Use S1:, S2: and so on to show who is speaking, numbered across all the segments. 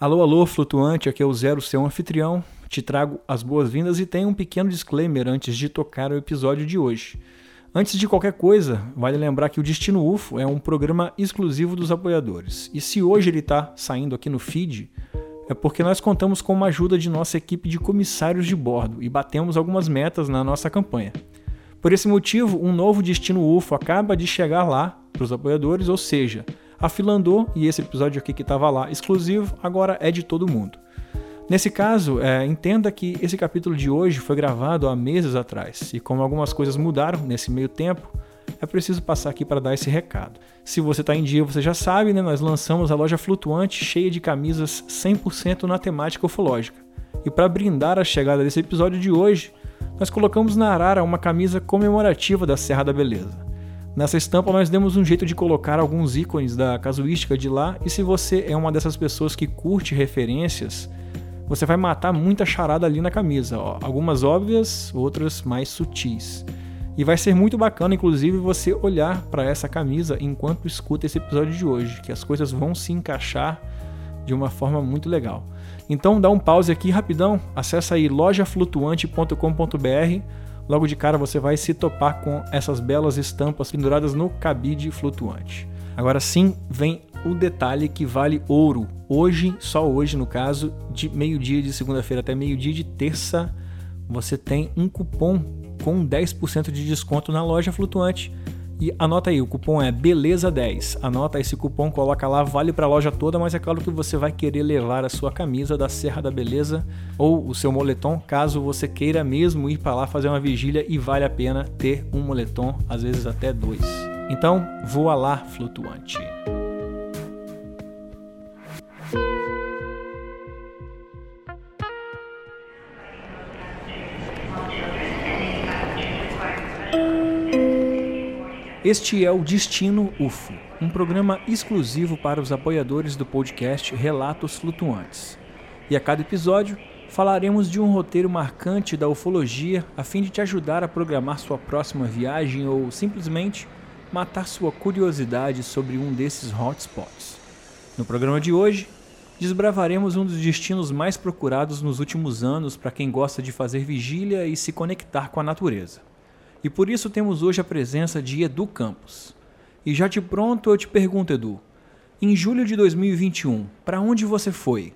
S1: Alô, alô, flutuante, aqui é o Zero, seu anfitrião. Te trago as boas-vindas e tenho um pequeno disclaimer antes de tocar o episódio de hoje. Antes de qualquer coisa, vale lembrar que o Destino UFO é um programa exclusivo dos apoiadores. E se hoje ele está saindo aqui no feed, é porque nós contamos com uma ajuda de nossa equipe de comissários de bordo e batemos algumas metas na nossa campanha. Por esse motivo, um novo Destino UFO acaba de chegar lá para os apoiadores, ou seja, a fila andou e esse episódio aqui que estava lá exclusivo agora é de todo mundo. Nesse caso, é, entenda que esse capítulo de hoje foi gravado há meses atrás e como algumas coisas mudaram nesse meio tempo, é preciso passar aqui para dar esse recado. Se você está em dia, você já sabe, né? Nós lançamos a loja flutuante cheia de camisas 100% na temática ufológica. E para brindar a chegada desse episódio de hoje, nós colocamos na arara uma camisa comemorativa da Serra da Beleza. Nessa estampa nós demos um jeito de colocar alguns ícones da casuística de lá e se você é uma dessas pessoas que curte referências, você vai matar muita charada ali na camisa, ó. algumas óbvias, outras mais sutis. E vai ser muito bacana, inclusive, você olhar para essa camisa enquanto escuta esse episódio de hoje, que as coisas vão se encaixar de uma forma muito legal. Então dá um pause aqui rapidão, acessa aí lojaflutuante.com.br logo de cara você vai se topar com essas belas estampas penduradas no cabide flutuante. Agora sim, vem o detalhe que vale ouro. Hoje, só hoje no caso, de meio-dia de segunda-feira até meio-dia de terça, você tem um cupom com 10% de desconto na loja flutuante e anota aí, o cupom é Beleza10. Anota esse cupom, coloca lá, vale para a loja toda, mas é claro que você vai querer levar a sua camisa da Serra da Beleza ou o seu moletom, caso você queira mesmo ir para lá fazer uma vigília e vale a pena ter um moletom, às vezes até dois. Então, voa lá, flutuante. Este é o Destino UFO, um programa exclusivo para os apoiadores do podcast Relatos Flutuantes. E a cada episódio falaremos de um roteiro marcante da ufologia a fim de te ajudar a programar sua próxima viagem ou simplesmente matar sua curiosidade sobre um desses hotspots. No programa de hoje, desbravaremos um dos destinos mais procurados nos últimos anos para quem gosta de fazer vigília e se conectar com a natureza. E por isso temos hoje a presença de Edu Campos. E já de pronto eu te pergunto, Edu, em julho de 2021, para onde você foi?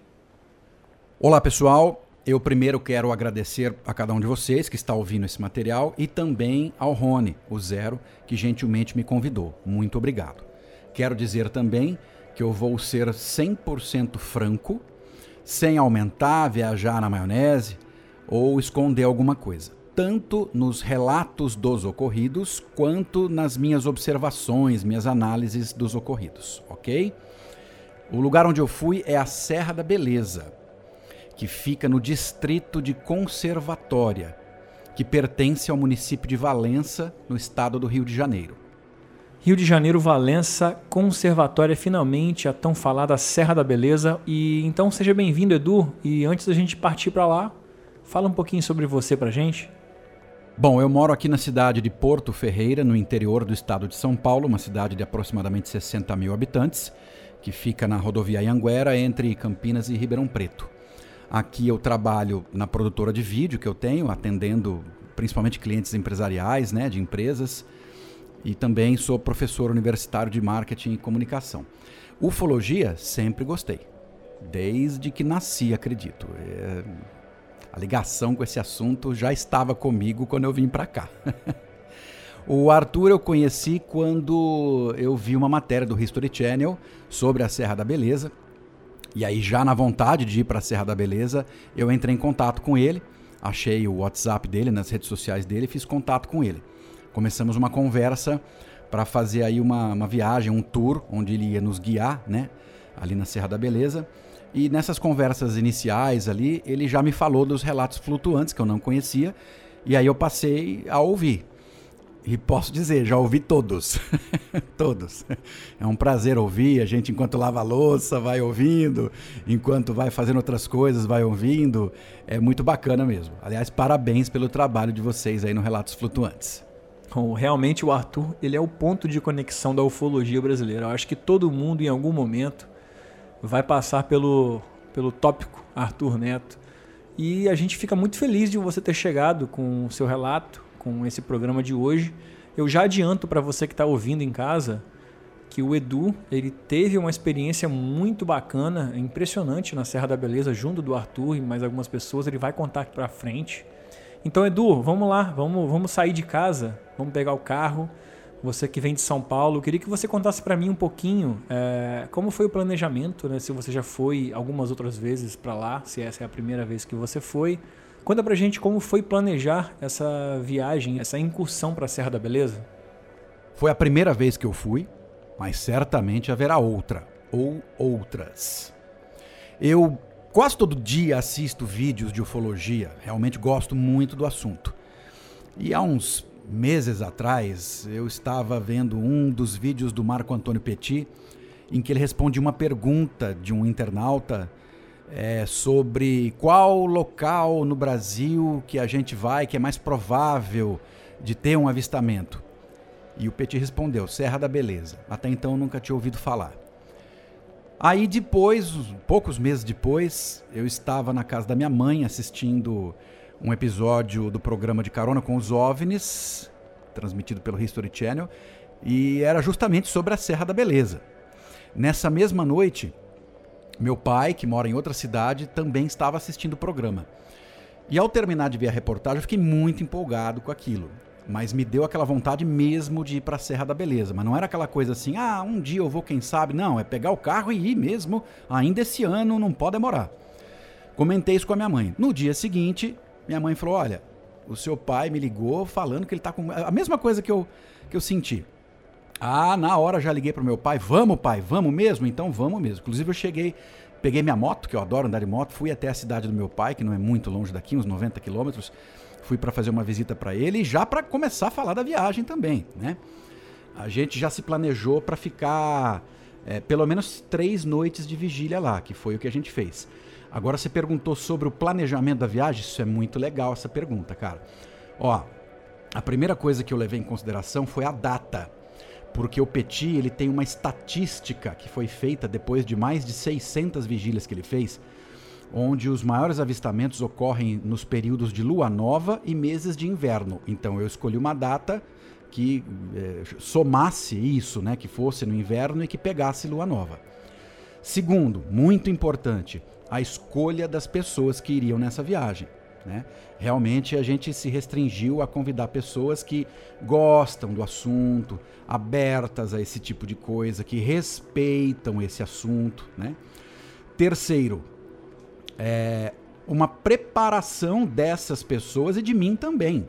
S2: Olá, pessoal. Eu primeiro quero agradecer a cada um de vocês que está ouvindo esse material e também ao Rony, o Zero, que gentilmente me convidou. Muito obrigado. Quero dizer também que eu vou ser 100% franco, sem aumentar, viajar na maionese ou esconder alguma coisa tanto nos relatos dos ocorridos quanto nas minhas observações, minhas análises dos ocorridos, ok? O lugar onde eu fui é a Serra da Beleza, que fica no distrito de Conservatória, que pertence ao município de Valença, no estado do Rio de Janeiro.
S1: Rio de Janeiro, Valença, Conservatória, finalmente a tão falada Serra da Beleza. E então seja bem-vindo, Edu. E antes da gente partir para lá, fala um pouquinho sobre você para gente.
S2: Bom, eu moro aqui na cidade de Porto Ferreira, no interior do estado de São Paulo, uma cidade de aproximadamente 60 mil habitantes, que fica na rodovia Anhanguera, entre Campinas e Ribeirão Preto. Aqui eu trabalho na produtora de vídeo que eu tenho, atendendo principalmente clientes empresariais, né, de empresas, e também sou professor universitário de marketing e comunicação. Ufologia sempre gostei, desde que nasci, acredito. É a ligação com esse assunto já estava comigo quando eu vim para cá. o Arthur eu conheci quando eu vi uma matéria do History Channel sobre a Serra da Beleza. E aí, já na vontade de ir para a Serra da Beleza, eu entrei em contato com ele, achei o WhatsApp dele nas redes sociais dele e fiz contato com ele. Começamos uma conversa para fazer aí uma, uma viagem, um tour, onde ele ia nos guiar, né? Ali na Serra da Beleza. E nessas conversas iniciais ali, ele já me falou dos relatos flutuantes que eu não conhecia, e aí eu passei a ouvir. E posso dizer, já ouvi todos. todos. É um prazer ouvir. A gente, enquanto lava a louça, vai ouvindo. Enquanto vai fazendo outras coisas, vai ouvindo. É muito bacana mesmo. Aliás, parabéns pelo trabalho de vocês aí no Relatos Flutuantes.
S1: Realmente, o Arthur ele é o ponto de conexão da ufologia brasileira. Eu acho que todo mundo, em algum momento, vai passar pelo, pelo tópico Arthur Neto. E a gente fica muito feliz de você ter chegado com o seu relato, com esse programa de hoje. Eu já adianto para você que está ouvindo em casa que o Edu ele teve uma experiência muito bacana, impressionante na Serra da Beleza, junto do Arthur e mais algumas pessoas. Ele vai contar aqui para frente. Então, Edu, vamos lá, vamos, vamos sair de casa, vamos pegar o carro. Você que vem de São Paulo, eu queria que você contasse para mim um pouquinho é, como foi o planejamento, né? Se você já foi algumas outras vezes para lá, se essa é a primeira vez que você foi. Conta pra gente como foi planejar essa viagem, essa incursão para a Serra da Beleza.
S2: Foi a primeira vez que eu fui, mas certamente haverá outra ou outras. Eu quase todo dia assisto vídeos de ufologia, realmente gosto muito do assunto. E há uns meses atrás, eu estava vendo um dos vídeos do Marco Antônio Petit, em que ele responde uma pergunta de um internauta é, sobre qual local no Brasil que a gente vai que é mais provável de ter um avistamento. E o Petit respondeu: Serra da Beleza. Até então eu nunca tinha ouvido falar. Aí depois, poucos meses depois, eu estava na casa da minha mãe assistindo um episódio do programa de Carona com os OVNIs, transmitido pelo History Channel, e era justamente sobre a Serra da Beleza. Nessa mesma noite, meu pai, que mora em outra cidade, também estava assistindo o programa. E ao terminar de ver a reportagem, eu fiquei muito empolgado com aquilo. Mas me deu aquela vontade mesmo de ir para a Serra da Beleza. Mas não era aquela coisa assim, ah, um dia eu vou, quem sabe. Não, é pegar o carro e ir mesmo, ainda esse ano, não pode demorar. Comentei isso com a minha mãe. No dia seguinte, minha mãe falou: Olha, o seu pai me ligou falando que ele tá com. A mesma coisa que eu, que eu senti. Ah, na hora já liguei pro meu pai: Vamos, pai, vamos mesmo? Então vamos mesmo. Inclusive eu cheguei, peguei minha moto, que eu adoro andar de moto, fui até a cidade do meu pai, que não é muito longe daqui, uns 90 quilômetros. Fui para fazer uma visita para ele e já para começar a falar da viagem também, né? A gente já se planejou para ficar é, pelo menos três noites de vigília lá, que foi o que a gente fez. Agora você perguntou sobre o planejamento da viagem, isso é muito legal essa pergunta, cara. Ó, a primeira coisa que eu levei em consideração foi a data. Porque o Petit, ele tem uma estatística que foi feita depois de mais de 600 vigílias que ele fez, onde os maiores avistamentos ocorrem nos períodos de lua nova e meses de inverno. Então eu escolhi uma data que é, somasse isso, né, que fosse no inverno e que pegasse lua nova. Segundo, muito importante, a escolha das pessoas que iriam nessa viagem. Né? Realmente a gente se restringiu a convidar pessoas que gostam do assunto, abertas a esse tipo de coisa, que respeitam esse assunto. Né? Terceiro, é uma preparação dessas pessoas e de mim também.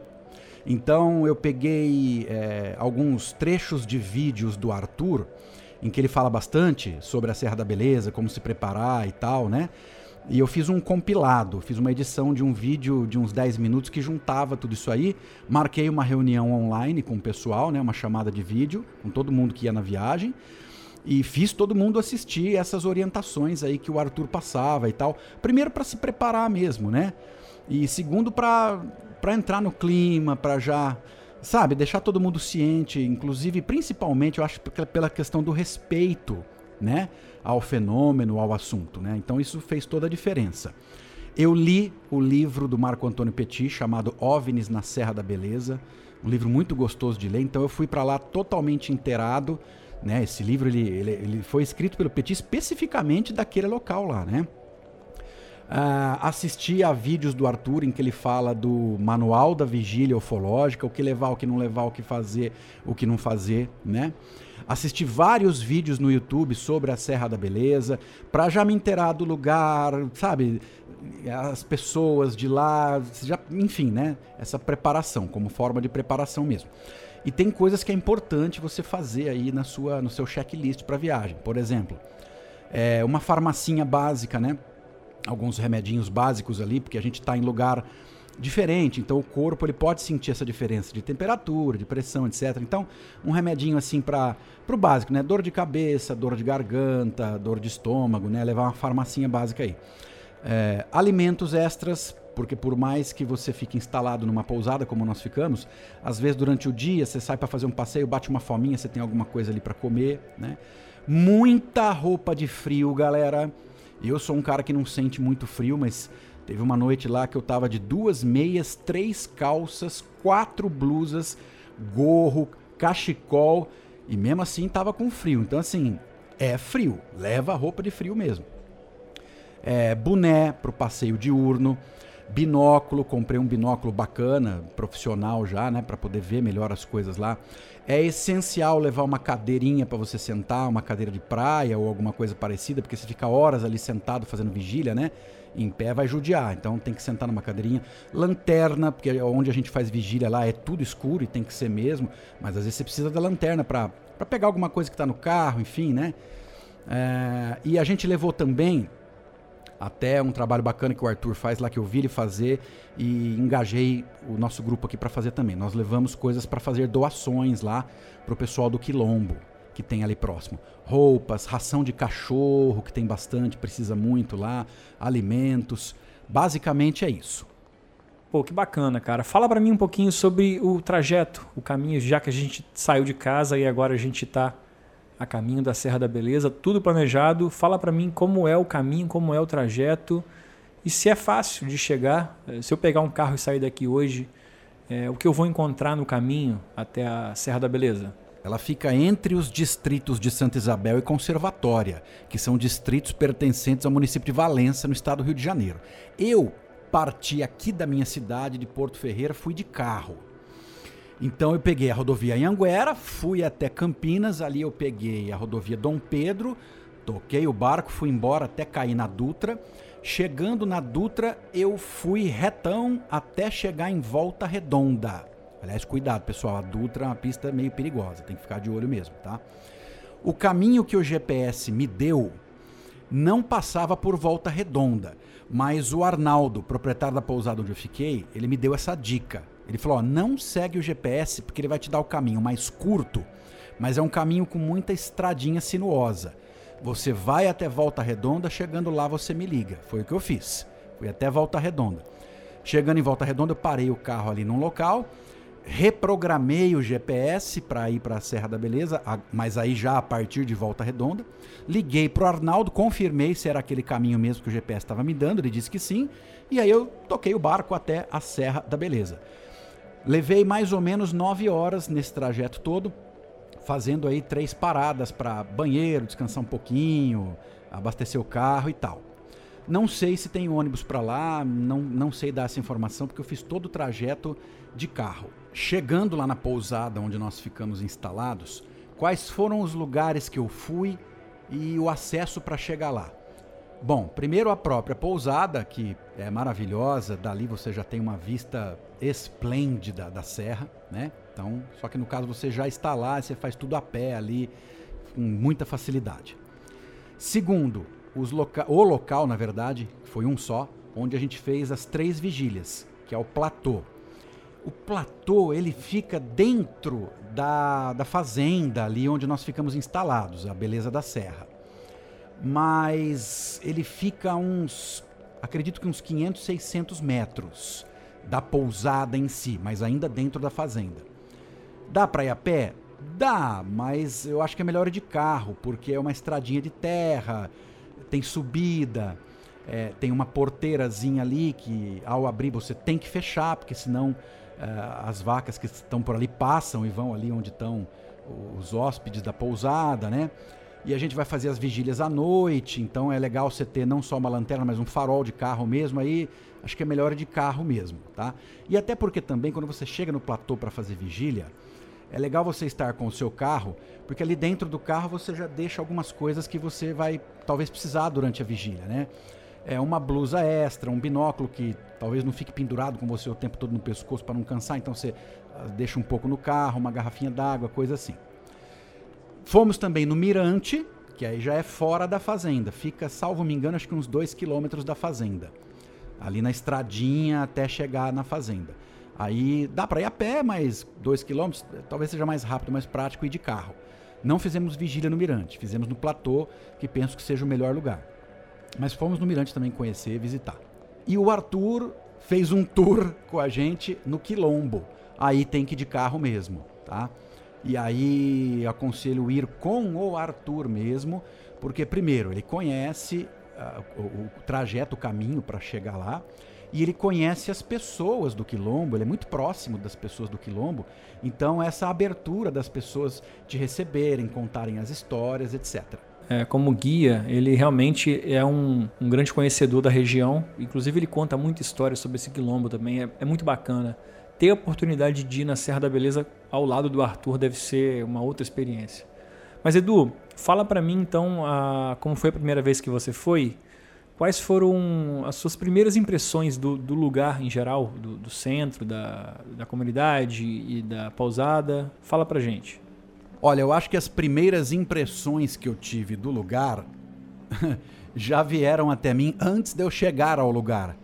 S2: Então eu peguei é, alguns trechos de vídeos do Arthur em que ele fala bastante sobre a Serra da Beleza, como se preparar e tal, né? E eu fiz um compilado, fiz uma edição de um vídeo de uns 10 minutos que juntava tudo isso aí. Marquei uma reunião online com o pessoal, né, uma chamada de vídeo, com todo mundo que ia na viagem. E fiz todo mundo assistir essas orientações aí que o Arthur passava e tal. Primeiro para se preparar mesmo, né? E segundo para entrar no clima, para já sabe, deixar todo mundo ciente, inclusive, principalmente, eu acho pela questão do respeito, né, ao fenômeno, ao assunto, né? Então isso fez toda a diferença. Eu li o livro do Marco Antônio Petit chamado OVNIs na Serra da Beleza, um livro muito gostoso de ler. Então eu fui para lá totalmente inteirado, né? Esse livro ele, ele, ele foi escrito pelo Petit especificamente daquele local lá, né? Uh, assisti a vídeos do Arthur em que ele fala do manual da vigília ufológica, o que levar, o que não levar, o que fazer, o que não fazer, né? Assisti vários vídeos no YouTube sobre a Serra da Beleza, para já me inteirar do lugar, sabe? As pessoas de lá, já, enfim, né? Essa preparação, como forma de preparação mesmo. E tem coisas que é importante você fazer aí na sua, no seu checklist para viagem. Por exemplo, é uma farmacinha básica, né? alguns remedinhos básicos ali, porque a gente está em lugar diferente, então o corpo ele pode sentir essa diferença de temperatura, de pressão, etc. Então, um remedinho assim para o básico, né? Dor de cabeça, dor de garganta, dor de estômago, né? Levar uma farmacinha básica aí. É, alimentos extras, porque por mais que você fique instalado numa pousada como nós ficamos, às vezes durante o dia você sai para fazer um passeio, bate uma fominha, você tem alguma coisa ali para comer, né? Muita roupa de frio, galera Eu sou um cara que não sente muito frio, mas teve uma noite lá que eu tava de duas meias, três calças, quatro blusas, gorro, cachecol e mesmo assim tava com frio. Então assim, é frio, leva roupa de frio mesmo. É, boné pro passeio diurno, binóculo, comprei um binóculo bacana, profissional já, né, para poder ver melhor as coisas lá. É essencial levar uma cadeirinha para você sentar, uma cadeira de praia ou alguma coisa parecida, porque você fica horas ali sentado fazendo vigília, né? Em pé vai judiar, então tem que sentar numa cadeirinha. Lanterna, porque é onde a gente faz vigília lá é tudo escuro e tem que ser mesmo, mas às vezes você precisa da lanterna para pegar alguma coisa que está no carro, enfim, né? É, e a gente levou também até um trabalho bacana que o Arthur faz lá que eu vi ele fazer e engajei o nosso grupo aqui para fazer também. Nós levamos coisas para fazer doações lá pro pessoal do Quilombo que tem ali próximo. Roupas, ração de cachorro, que tem bastante, precisa muito lá, alimentos. Basicamente é isso.
S1: Pô, que bacana, cara. Fala para mim um pouquinho sobre o trajeto, o caminho, já que a gente saiu de casa e agora a gente está a caminho da Serra da Beleza, tudo planejado. Fala para mim como é o caminho, como é o trajeto e se é fácil de chegar. Eh, se eu pegar um carro e sair daqui hoje, é, o que eu vou encontrar no caminho até a Serra da Beleza?
S2: Ela fica entre os distritos de Santa Isabel e Conservatória, que são distritos pertencentes ao município de Valença, no estado do Rio de Janeiro. Eu parti aqui da minha cidade, de Porto Ferreira, fui de carro. Então eu peguei a rodovia Anhanguera, fui até Campinas, ali eu peguei a rodovia Dom Pedro, toquei o barco, fui embora até cair na Dutra. Chegando na Dutra, eu fui retão até chegar em Volta Redonda. Aliás, cuidado, pessoal, a Dutra é uma pista meio perigosa, tem que ficar de olho mesmo, tá? O caminho que o GPS me deu não passava por Volta Redonda, mas o Arnaldo, proprietário da pousada onde eu fiquei, ele me deu essa dica. Ele falou: ó, não segue o GPS porque ele vai te dar o caminho mais curto, mas é um caminho com muita estradinha sinuosa. Você vai até Volta Redonda, chegando lá você me liga. Foi o que eu fiz. Fui até Volta Redonda. Chegando em Volta Redonda, eu parei o carro ali num local, reprogramei o GPS para ir para a Serra da Beleza, mas aí já a partir de Volta Redonda. Liguei para o Arnaldo, confirmei se era aquele caminho mesmo que o GPS estava me dando, ele disse que sim, e aí eu toquei o barco até a Serra da Beleza. Levei mais ou menos nove horas nesse trajeto todo, fazendo aí três paradas para banheiro, descansar um pouquinho, abastecer o carro e tal. Não sei se tem ônibus para lá, não, não sei dar essa informação porque eu fiz todo o trajeto de carro. Chegando lá na pousada onde nós ficamos instalados, quais foram os lugares que eu fui e o acesso para chegar lá? Bom, primeiro a própria pousada, que é maravilhosa, dali você já tem uma vista esplêndida da serra, né? Então, só que no caso você já está lá, você faz tudo a pé ali, com muita facilidade. Segundo, loca o local, na verdade, foi um só, onde a gente fez as três vigílias, que é o platô. O platô, ele fica dentro da, da fazenda ali onde nós ficamos instalados, a beleza da serra mas ele fica uns, acredito que uns 500, 600 metros da pousada em si, mas ainda dentro da fazenda. Dá para ir a pé? Dá, mas eu acho que é melhor ir de carro, porque é uma estradinha de terra, tem subida, é, tem uma porteirazinha ali que ao abrir você tem que fechar, porque senão é, as vacas que estão por ali passam e vão ali onde estão os hóspedes da pousada, né? E a gente vai fazer as vigílias à noite, então é legal você ter não só uma lanterna, mas um farol de carro mesmo. Aí acho que é melhor de carro mesmo, tá? E até porque também quando você chega no platô para fazer vigília, é legal você estar com o seu carro, porque ali dentro do carro você já deixa algumas coisas que você vai talvez precisar durante a vigília, né? É uma blusa extra, um binóculo que talvez não fique pendurado com você o tempo todo no pescoço para não cansar, então você ah, deixa um pouco no carro, uma garrafinha d'água, coisa assim. Fomos também no Mirante, que aí já é fora da fazenda. Fica, salvo me engano, acho que uns 2 quilômetros da fazenda. Ali na estradinha até chegar na fazenda. Aí dá para ir a pé, mas 2 quilômetros talvez seja mais rápido, mais prático ir de carro. Não fizemos vigília no Mirante, fizemos no Platô, que penso que seja o melhor lugar. Mas fomos no Mirante também conhecer visitar. E o Arthur fez um tour com a gente no Quilombo. Aí tem que ir de carro mesmo, tá? E aí aconselho ir com o Arthur mesmo, porque primeiro ele conhece o, o trajeto, o caminho para chegar lá. E ele conhece as pessoas do quilombo, ele é muito próximo das pessoas do quilombo. Então, essa abertura das pessoas te receberem, contarem as histórias, etc.
S1: É, como guia, ele realmente é um, um, grande conhecedor da região. Inclusive, ele conta muita história sobre esse quilombo também. É, é, muito bacana. Ter a oportunidade de ir na Serra da Beleza ao lado do Arthur deve ser uma outra experiência. Mas, Edu, fala para mim então a, como foi a primeira vez que você foi Quais foram as suas primeiras impressões do, do lugar em geral, do, do, centro, da, da comunidade e da pousada? Fala pra gente.
S2: Olha, eu acho que as primeiras impressões que eu tive do lugar já vieram até mim antes de eu chegar ao lugar,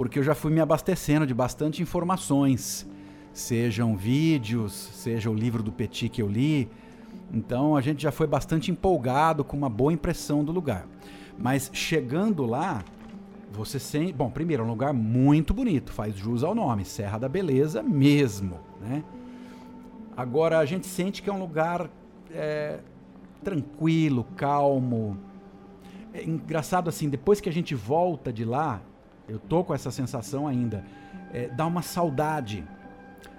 S2: porque eu já fui me abastecendo de bastante informações, sejam vídeos, seja o livro do Petit que eu li. Então a gente já foi bastante empolgado com uma boa impressão do lugar. Mas chegando lá, você sente. Bom, primeiro, é um lugar muito bonito, faz jus ao nome, Serra da Beleza mesmo, né? Agora, a gente sente que é um lugar é, tranquilo, calmo. É engraçado assim, depois que a gente volta de lá, eu tô com essa sensação ainda, é, dá uma saudade.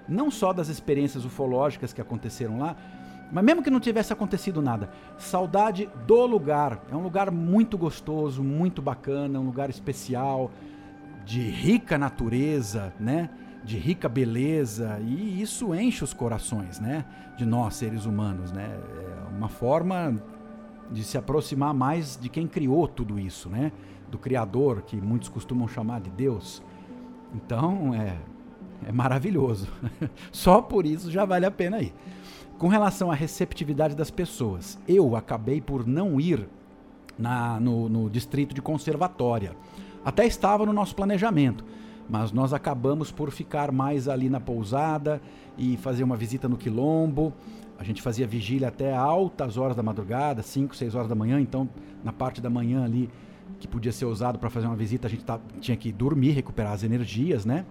S2: Não só das experiências ufológicas que aconteceram lá, mas mesmo que não tivesse acontecido nada, saudade do lugar. É um lugar muito gostoso, muito bacana, um lugar especial, de rica natureza, né? De rica beleza, e isso enche os corações, né? De nós, seres humanos, né? É uma forma de se aproximar mais de quem criou tudo isso, né? Do Criador, que muitos costumam chamar de Deus. Então, é, é maravilhoso. Só por isso já vale a pena ir. Com relação à receptividade das pessoas, eu acabei por não ir na, no, no distrito de conservatória. Até estava no nosso planejamento, mas nós acabamos por ficar mais ali na pousada e fazer uma visita no quilombo. A gente fazia vigília até altas horas da madrugada, 5, 6 horas da manhã, então na parte da manhã ali que podia ser usado para fazer uma visita, a gente tá, tinha que dormir, recuperar as energias, né?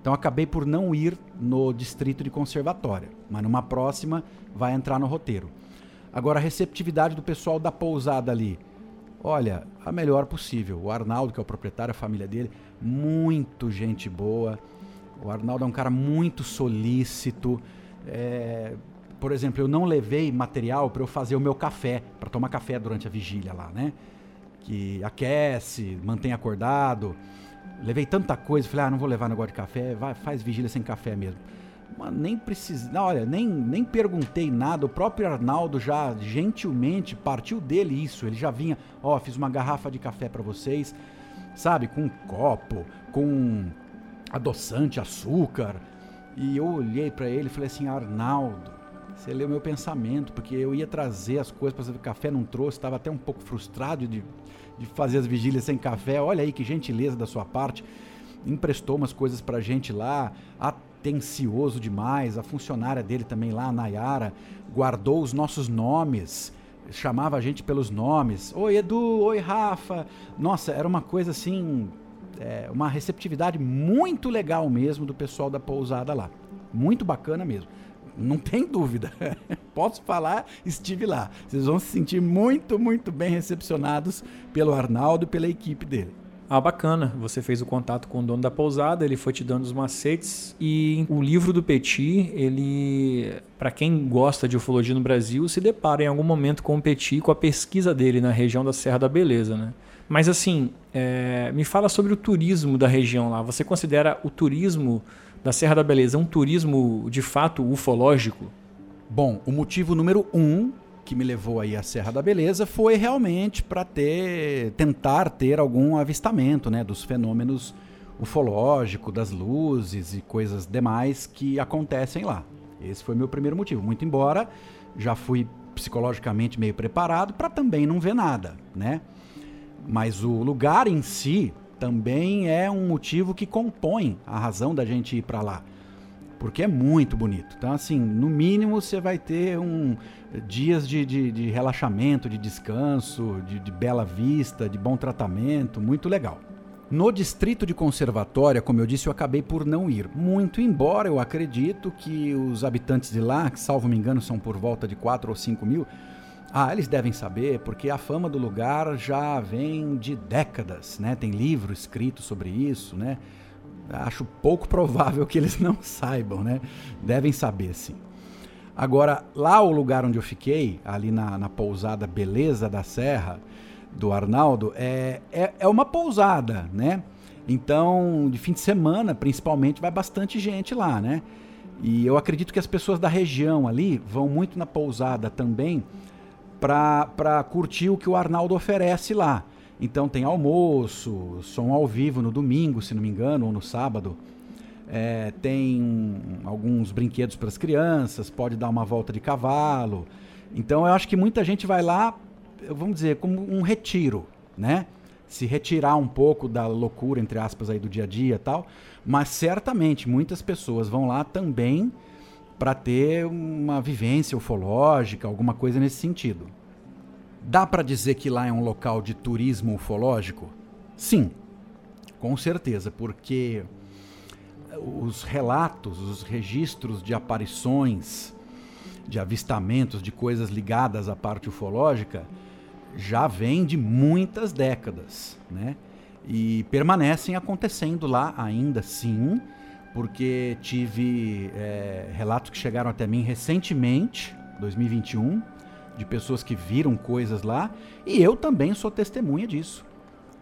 S2: Então acabei por não ir no distrito de conservatória, mas numa próxima vai entrar no roteiro. Agora a receptividade do pessoal da pousada ali. Olha, a melhor possível. O Arnaldo, que é o proprietário, a família dele, muito gente boa. O Arnaldo é um cara muito solícito. É, por exemplo, eu não levei material para eu fazer o meu café, para tomar café durante a vigília lá, né? Que aquece, mantém acordado. Levei tanta coisa, falei, ah, não vou levar negócio de café, vai, faz vigília sem café mesmo. Mas nem precisei, olha, nem, nem perguntei nada, o próprio Arnaldo já gentilmente partiu dele isso, ele já vinha, ó, oh, fiz uma garrafa de café para vocês, sabe, com um copo, com adoçante, açúcar. E eu olhei para ele e falei assim, Arnaldo, você leu meu pensamento, porque eu ia trazer as coisas para fazer café, não trouxe, estava até um pouco frustrado de de fazer as vigílias sem café. Olha aí que gentileza da sua parte. Emprestou umas coisas pra gente lá, atencioso demais. A funcionária dele também lá, a Nayara, guardou os nossos nomes, chamava a gente pelos nomes. Oi, Edu, oi, Rafa. Nossa, era uma coisa assim, é, uma receptividade muito legal mesmo do pessoal da pousada lá. Muito bacana mesmo. Não tem dúvida. Posso falar, estive lá. Vocês vão se sentir muito, muito bem recepcionados pelo Arnaldo e pela equipe dele.
S1: Ah, bacana. Você fez o contato com o dono da pousada, ele foi te dando os macetes e o livro do Petit, ele, para quem gosta de ufologia no Brasil, se depara em algum momento com o Petit, com a pesquisa dele na região da Serra da Beleza, né? Mas assim, é, me fala sobre o turismo da região lá. Você considera o turismo da Serra da Beleza um turismo de fato ufológico?
S2: Bom, o motivo número um que me levou aí à Serra da Beleza foi realmente para ter tentar ter algum avistamento, né, dos fenômenos ufológicos, das luzes e coisas demais que acontecem lá. Esse foi meu primeiro motivo. Muito embora já fui psicologicamente meio preparado para também não ver nada, né? Mas o lugar em si também é um motivo que compõe a razão da gente ir para lá. Porque é muito bonito. Então, assim, no mínimo você vai ter um dias de, de, de relaxamento, de descanso, de, de bela vista, de bom tratamento, muito legal. No distrito de conservatória, como eu disse, eu acabei por não ir. Muito embora eu acredito que os habitantes de lá, que salvo me engano são por volta de 4 ou 5 mil, Ah, eles devem saber, porque a fama do lugar já vem de décadas, né? Tem livro escrito sobre isso, né? Acho pouco provável que eles não saibam, né? Devem saber, sim. Agora, lá o lugar onde eu fiquei, ali na, na pousada Beleza da Serra, do Arnaldo, é, é, é uma pousada, né? Então, de fim de semana, principalmente, vai bastante gente lá, né? E eu acredito que as pessoas da região ali vão muito na pousada também para curtir o que o Arnaldo oferece lá. Então tem almoço, som ao vivo no domingo, se não me engano, ou no sábado. É, tem alguns brinquedos para as crianças, pode dar uma volta de cavalo. Então eu acho que muita gente vai lá, vamos dizer, como um retiro, né? Se retirar um pouco da loucura, entre aspas, aí do dia a dia e tal. Mas certamente muitas pessoas vão lá também para ter uma vivência ufológica, alguma coisa nesse sentido. Dá para dizer que lá é um local de turismo ufológico? Sim, com certeza, porque os relatos, os registros de aparições, de avistamentos, de coisas ligadas à parte ufológica, já vêm de muitas décadas, né? E permanecem acontecendo lá ainda sim, porque tive é, relatos que chegaram até mim recentemente, 2021, de pessoas que viram coisas lá, e eu também sou testemunha disso.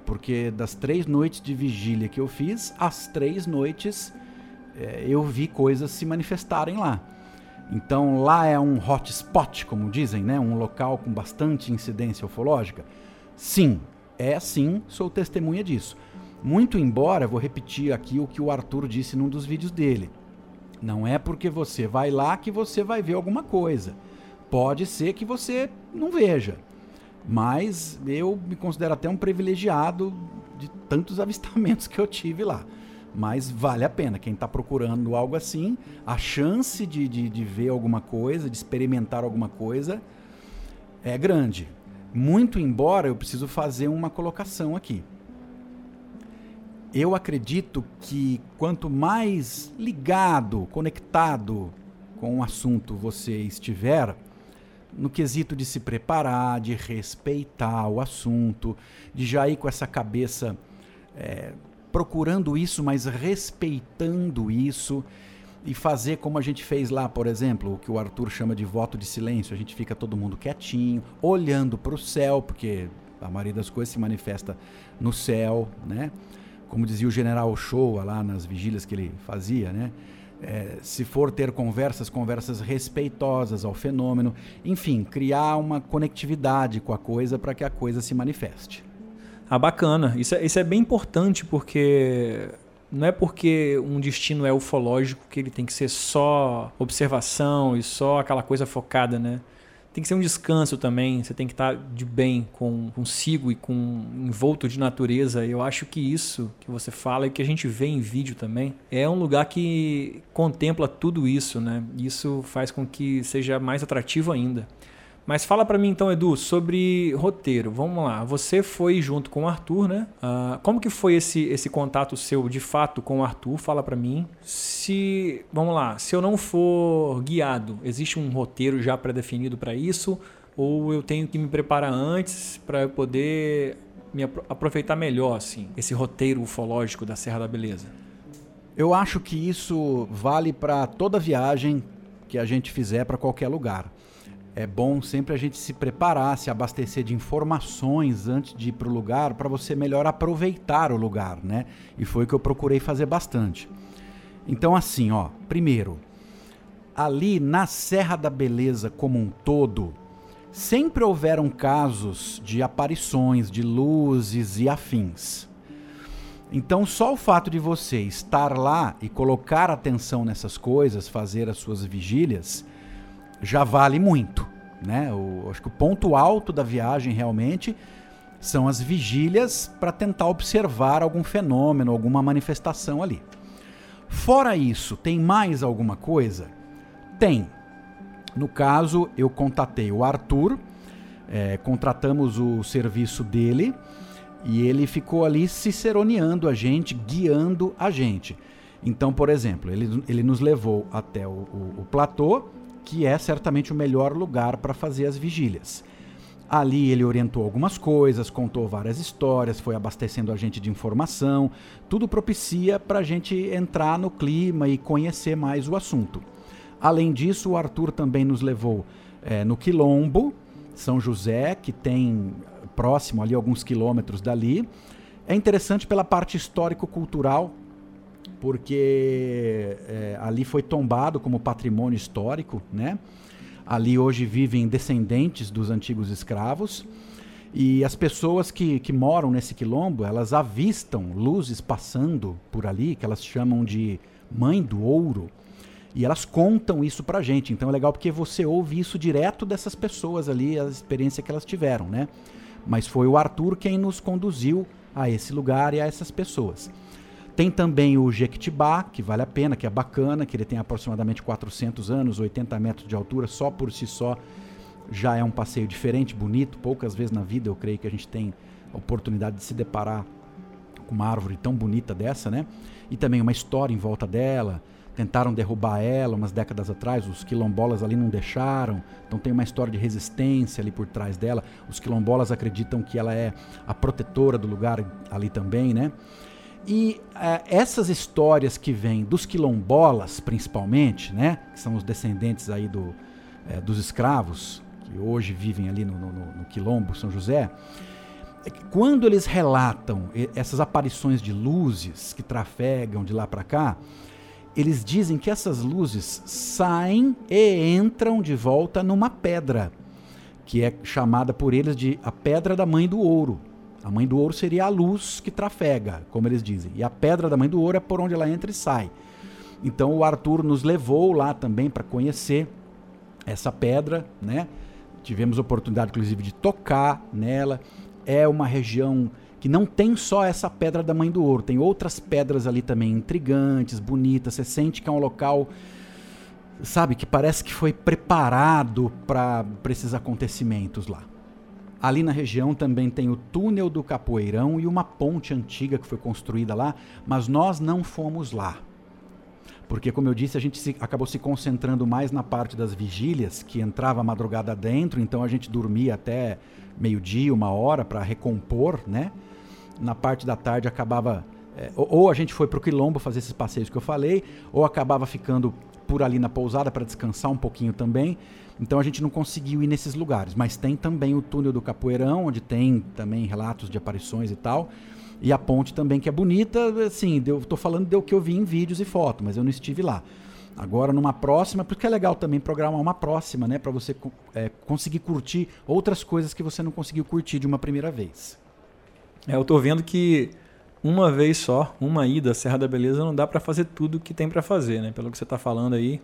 S2: Porque das três noites de vigília que eu fiz, as três noites é, eu vi coisas se manifestarem lá. Então lá é um hotspot, como dizem, né? um local com bastante incidência ufológica? Sim, é sim, sou testemunha disso. Muito embora, vou repetir aqui o que o Arthur disse num dos vídeos dele. Não é porque você vai lá que você vai ver alguma coisa. Pode ser que você não veja. Mas eu me considero até um privilegiado de tantos avistamentos que eu tive lá. Mas vale a pena. Quem está procurando algo assim, a chance de, de, de ver alguma coisa, de experimentar alguma coisa, é grande. Muito embora eu preciso fazer uma colocação aqui. Eu acredito que quanto mais ligado, conectado com o assunto você estiver, no quesito de se preparar, de respeitar o assunto, de já ir com essa cabeça é, procurando isso, mas respeitando isso e fazer como a gente fez lá, por exemplo, o que o Arthur chama de voto de silêncio. A gente fica todo mundo quietinho, olhando para o céu, porque a maioria das coisas se manifesta no céu, né? Como dizia o General Showa lá nas vigílias que ele fazia, né? É, se for ter conversas, conversas respeitosas ao fenômeno, enfim, criar uma conectividade com a coisa para que a coisa se manifeste.
S1: Ah, bacana. Isso é, isso é bem importante porque não é porque um destino é ufológico que ele tem que ser só observação e só aquela coisa focada, né? Tem que ser um descanso também. Você tem que estar de bem com consigo e com envolto de natureza. Eu acho que isso que você fala e que a gente vê em vídeo também é um lugar que contempla tudo isso, né? Isso faz com que seja mais atrativo ainda. Mas fala para mim então, Edu, sobre roteiro. Vamos lá. Você foi junto com o Arthur, né? Uh, como que foi esse, esse contato seu de fato com o Arthur? Fala para mim. Se, vamos lá, se eu não for guiado, existe um roteiro já pré-definido para isso? Ou eu tenho que me preparar antes para poder me aproveitar melhor, assim, esse roteiro ufológico da Serra da Beleza?
S2: Eu acho que isso vale para toda viagem que a gente fizer para qualquer lugar é bom sempre a gente se preparar, se abastecer de informações antes de ir para o lugar para você melhor aproveitar o lugar, né? E foi o que eu procurei fazer bastante. Então, assim, ó, primeiro, ali na Serra da Beleza como um todo, sempre houveram casos de aparições de luzes e afins. Então, só o fato de você estar lá e colocar atenção nessas coisas, fazer as suas vigílias, já vale muito. Né? O, acho que o ponto alto da viagem realmente são as vigílias para tentar observar algum fenômeno, alguma manifestação ali. Fora isso, tem mais alguma coisa? Tem. No caso, eu contatei o Arthur, é, contratamos o serviço dele e ele ficou ali ciceroneando a gente, guiando a gente. Então, por exemplo, ele, ele nos levou até o, o, o platô, que é certamente o melhor lugar para fazer as vigílias. Ali ele orientou algumas coisas, contou várias histórias, foi abastecendo a gente de informação. Tudo propicia para a gente entrar no clima e conhecer mais o assunto. Além disso, o Arthur também nos levou é, no Quilombo, São José, que tem próximo ali alguns quilômetros dali. É interessante pela parte histórico-cultural, porque é, ali foi tombado como patrimônio histórico, né? Ali hoje vivem descendentes dos antigos escravos. E as pessoas que, que moram nesse quilombo, elas avistam luzes passando por ali, que elas chamam de mãe do ouro. E elas contam isso pra gente. Então é legal porque você ouve isso direto dessas pessoas ali, a experiência que elas tiveram, né? Mas foi o Arthur quem nos conduziu a esse lugar e a essas pessoas. Tem também o Jequitibá, que vale a pena, que é bacana, que ele tem aproximadamente 400 anos, 80 metros de altura, só por si só já é um passeio diferente, bonito. Poucas vezes na vida eu creio que a gente tem a oportunidade de se deparar com uma árvore tão bonita dessa, né? E também uma história em volta dela. Tentaram derrubar ela umas décadas atrás, os quilombolas ali não deixaram. Então tem uma história de resistência ali por trás dela. Os quilombolas acreditam que ela é a protetora do lugar ali também, né? E uh, essas histórias que vêm dos quilombolas, principalmente, né, que são os descendentes aí do, uh, dos escravos, que hoje vivem ali no, no, no quilombo São José, é quando eles relatam essas aparições de luzes que trafegam de lá para cá, eles dizem que essas luzes saem e entram de volta numa pedra, que é chamada por eles de a Pedra da Mãe do Ouro. A mãe do ouro seria a luz que trafega, como eles dizem. E a pedra da mãe do ouro é por onde ela entra e sai. Então o Arthur nos levou lá também para conhecer essa pedra, né? Tivemos oportunidade, inclusive, de tocar nela. É uma região que não tem só essa pedra da mãe do ouro, tem outras pedras ali também intrigantes, bonitas. Você sente que é um local, sabe, que parece que foi preparado para esses acontecimentos lá. Ali na região também tem o túnel do Capoeirão e uma ponte antiga que foi construída lá, mas nós não fomos lá. Porque, como eu disse, a gente se, acabou se concentrando mais na parte das vigílias, que entrava a madrugada dentro, então a gente dormia até meio-dia, uma hora, para recompor, né? Na parte da tarde acabava. É, ou a gente foi para o Quilombo fazer esses passeios que eu falei, ou acabava ficando por ali na pousada para descansar um pouquinho também. Então a gente não conseguiu ir nesses lugares. Mas tem também o túnel do Capoeirão, onde tem também relatos de aparições e tal. E a ponte também, que é bonita, assim, eu tô falando do que eu vi em vídeos e fotos, mas eu não estive lá. Agora, numa próxima, porque é legal também programar uma próxima, né? para você é, conseguir curtir outras coisas que você não conseguiu curtir de uma primeira vez.
S1: É, eu tô vendo que uma vez só, uma ida à Serra da Beleza, não dá para fazer tudo que tem para fazer, né? Pelo que você está falando aí.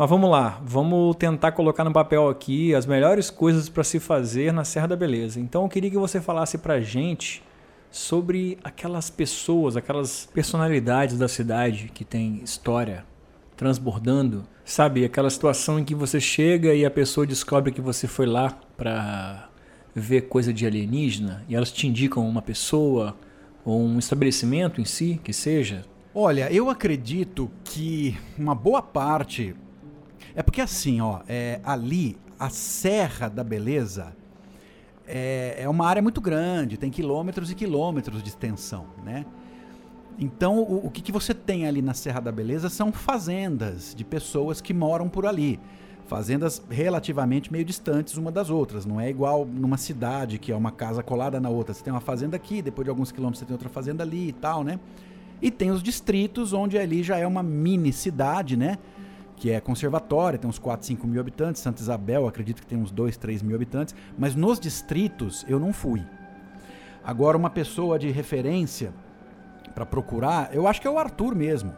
S1: Mas vamos lá, vamos tentar colocar no papel aqui as melhores coisas para se fazer na Serra da Beleza. Então eu queria que você falasse para gente sobre aquelas pessoas, aquelas personalidades da cidade que tem história transbordando, sabe? Aquela situação em que você chega e a pessoa descobre que você foi lá para ver coisa de alienígena e elas te indicam uma pessoa ou um estabelecimento em si, que seja?
S2: Olha, eu acredito que uma boa parte. É porque assim, ó, é, ali, a Serra da Beleza é, é uma área muito grande, tem quilômetros e quilômetros de extensão, né? Então, o, o que, que você tem ali na Serra da Beleza são fazendas de pessoas que moram por ali fazendas relativamente meio distantes uma das outras. Não é igual numa cidade que é uma casa colada na outra. Você tem uma fazenda aqui, depois de alguns quilômetros você tem outra fazenda ali e tal, né? E tem os distritos onde ali já é uma mini cidade, né? Que é conservatória, tem uns 4, 5 mil habitantes. Santa Isabel, acredito que tem uns 2, 3 mil habitantes. Mas nos distritos eu não fui. Agora, uma pessoa de referência para procurar, eu acho que é o Arthur mesmo.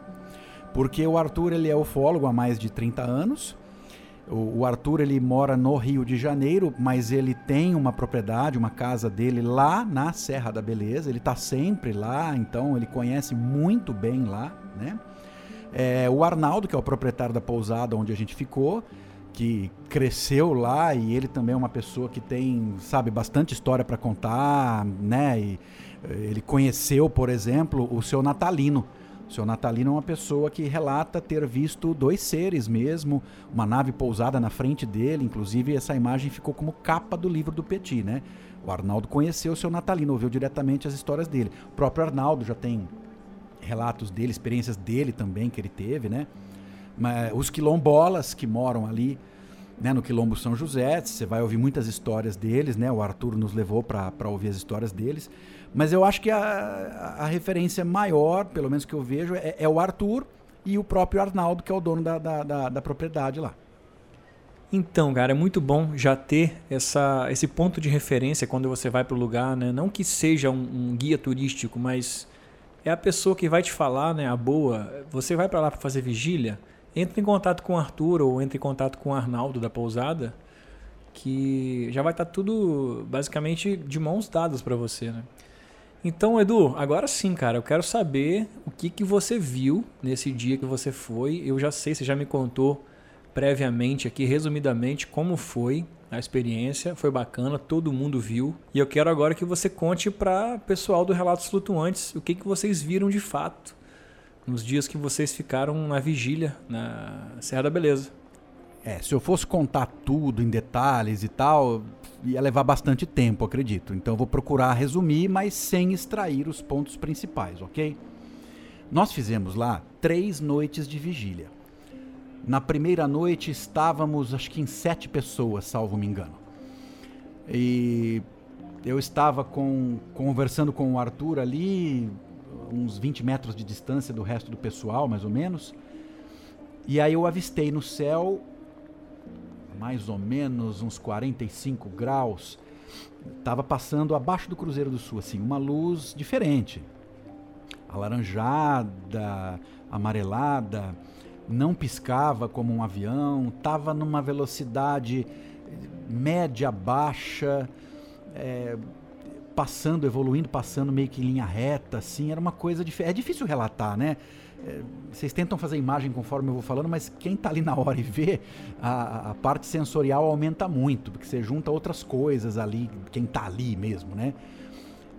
S2: Porque o Arthur ele é ufólogo há mais de 30 anos o, Arthur ele mora no Rio de Janeiro, mas ele tem uma propriedade, uma casa dele lá na Serra da Beleza. Ele está sempre lá, então ele conhece muito bem lá, né? É, o Arnaldo, que é o proprietário da pousada onde a gente ficou, que cresceu lá e ele também é uma pessoa que tem, sabe, bastante história para contar, né? E, eh, ele conheceu, por exemplo, o seu Natalino. O seu Natalino é uma pessoa que relata ter visto dois seres mesmo, uma nave pousada na frente dele, inclusive essa imagem ficou como capa do livro do Petit, né? O Arnaldo conheceu o seu Natalino, ouviu diretamente as histórias dele. O próprio Arnaldo já tem relatos dele, experiências dele também que ele teve, né? Mas, os quilombolas que moram ali né, no Quilombo São José, você vai ouvir muitas histórias deles, né? O Arthur nos levou para ouvir as histórias deles. Mas eu acho que a, a referência maior, pelo menos que eu vejo, é, é, o Arthur e o próprio Arnaldo, que é o dono da, da, da, da propriedade lá.
S1: Então, cara, é muito bom já ter essa, esse ponto de referência quando você vai para o lugar, né? Não que seja um, um, guia turístico, mas é a pessoa que vai te falar, né? A boa. Você vai para lá para fazer vigília, entra em contato com o Arthur ou entra em contato com o Arnaldo da pousada, que já vai estar tá tudo basicamente de mãos dadas para você, né? Então, Edu, agora sim, cara, eu quero saber o que, que você viu nesse dia que você foi. Eu já sei, você já me contou previamente aqui, resumidamente, como foi a experiência. Foi bacana, todo mundo viu. E eu quero agora que você conte para o pessoal do Relatos Flutuantes o que, que vocês viram de fato nos dias que vocês ficaram na vigília na Serra da Beleza.
S2: É, se eu fosse contar tudo em detalhes e tal, ia levar bastante tempo, acredito. Então eu vou procurar resumir, mas sem extrair os pontos principais, ok? Nós fizemos lá três noites de vigília. Na primeira noite estávamos, acho que em sete pessoas, salvo me engano. E eu estava com, conversando com o Arthur ali, uns 20 metros de distância do resto do pessoal, mais ou menos. E aí eu avistei no céu mais ou menos uns 45 graus, estava passando abaixo do Cruzeiro do Sul, assim, uma luz diferente. Alaranjada, amarelada, não piscava como um avião, estava numa velocidade média, baixa, é, passando, evoluindo, passando meio que em linha reta, assim, era uma coisa diferente. É difícil relatar, né? É, vocês tentam fazer imagem conforme eu vou falando, mas quem está ali na hora e vê, a, a, parte sensorial aumenta muito, porque você junta outras coisas ali, quem está ali mesmo, né?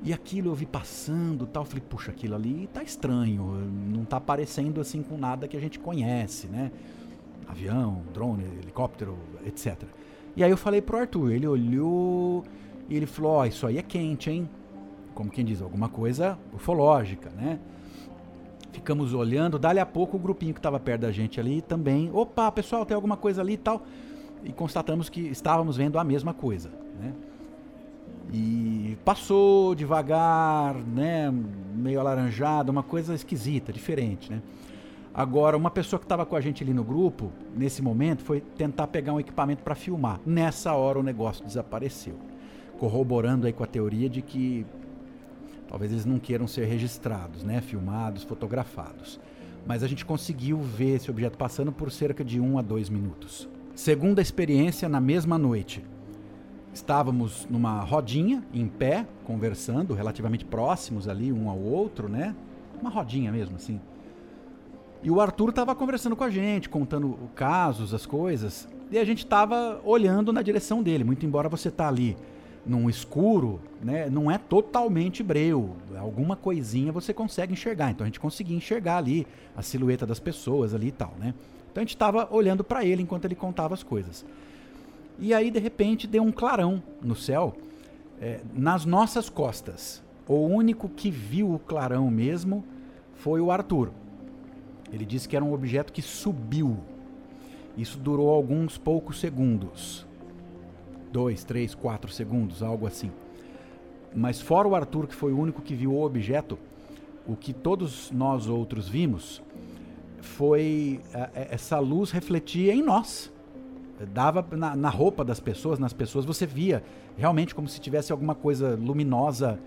S2: E aquilo eu vi passando tal, falei, puxa, aquilo ali tá estranho, não tá parecendo assim com nada que a gente conhece, né? Avião, drone, helicóptero, etc. E aí eu falei pro Arthur, ele olhou e ele falou, ó, oh, isso aí é quente, hein? Como quem diz, alguma coisa ufológica, né? Ficamos olhando, dali a pouco o grupinho que estava perto da gente ali também, opa, pessoal, tem alguma coisa ali e tal. E constatamos que estávamos vendo a mesma coisa, né? E passou devagar, né, meio alaranjado, uma coisa esquisita, diferente, né? Agora, uma pessoa que estava com a gente ali no grupo, nesse momento, foi tentar pegar um equipamento para filmar. Nessa hora o negócio desapareceu. Corroborando aí com a teoria de que Talvez eles não queiram ser registrados, né? filmados, fotografados. Mas a gente conseguiu ver esse objeto passando por cerca de um a dois minutos. Segunda experiência, na mesma noite. Estávamos numa rodinha, em pé, conversando, relativamente próximos ali um ao outro, né? Uma rodinha mesmo, assim. E o Arthur estava conversando com a gente, contando casos, as coisas. E a gente estava olhando na direção dele, muito embora você tá ali num escuro, né, não é totalmente breu. Alguma coisinha você consegue enxergar. Então a gente conseguia enxergar ali a silhueta das pessoas ali e tal, né? Então a gente estava olhando para ele enquanto ele contava as coisas. E aí de repente deu um clarão no céu é, nas nossas costas. O único que viu o clarão mesmo foi o Arthur. Ele disse que era um objeto que subiu. Isso durou alguns poucos segundos dois, três, quatro segundos, algo assim. Mas fora o Arthur, que foi o único que viu o objeto, o que todos nós outros vimos foi essa luz refletia em nós. Dava na, na, roupa das pessoas, nas pessoas, você via realmente como se tivesse alguma coisa luminosa,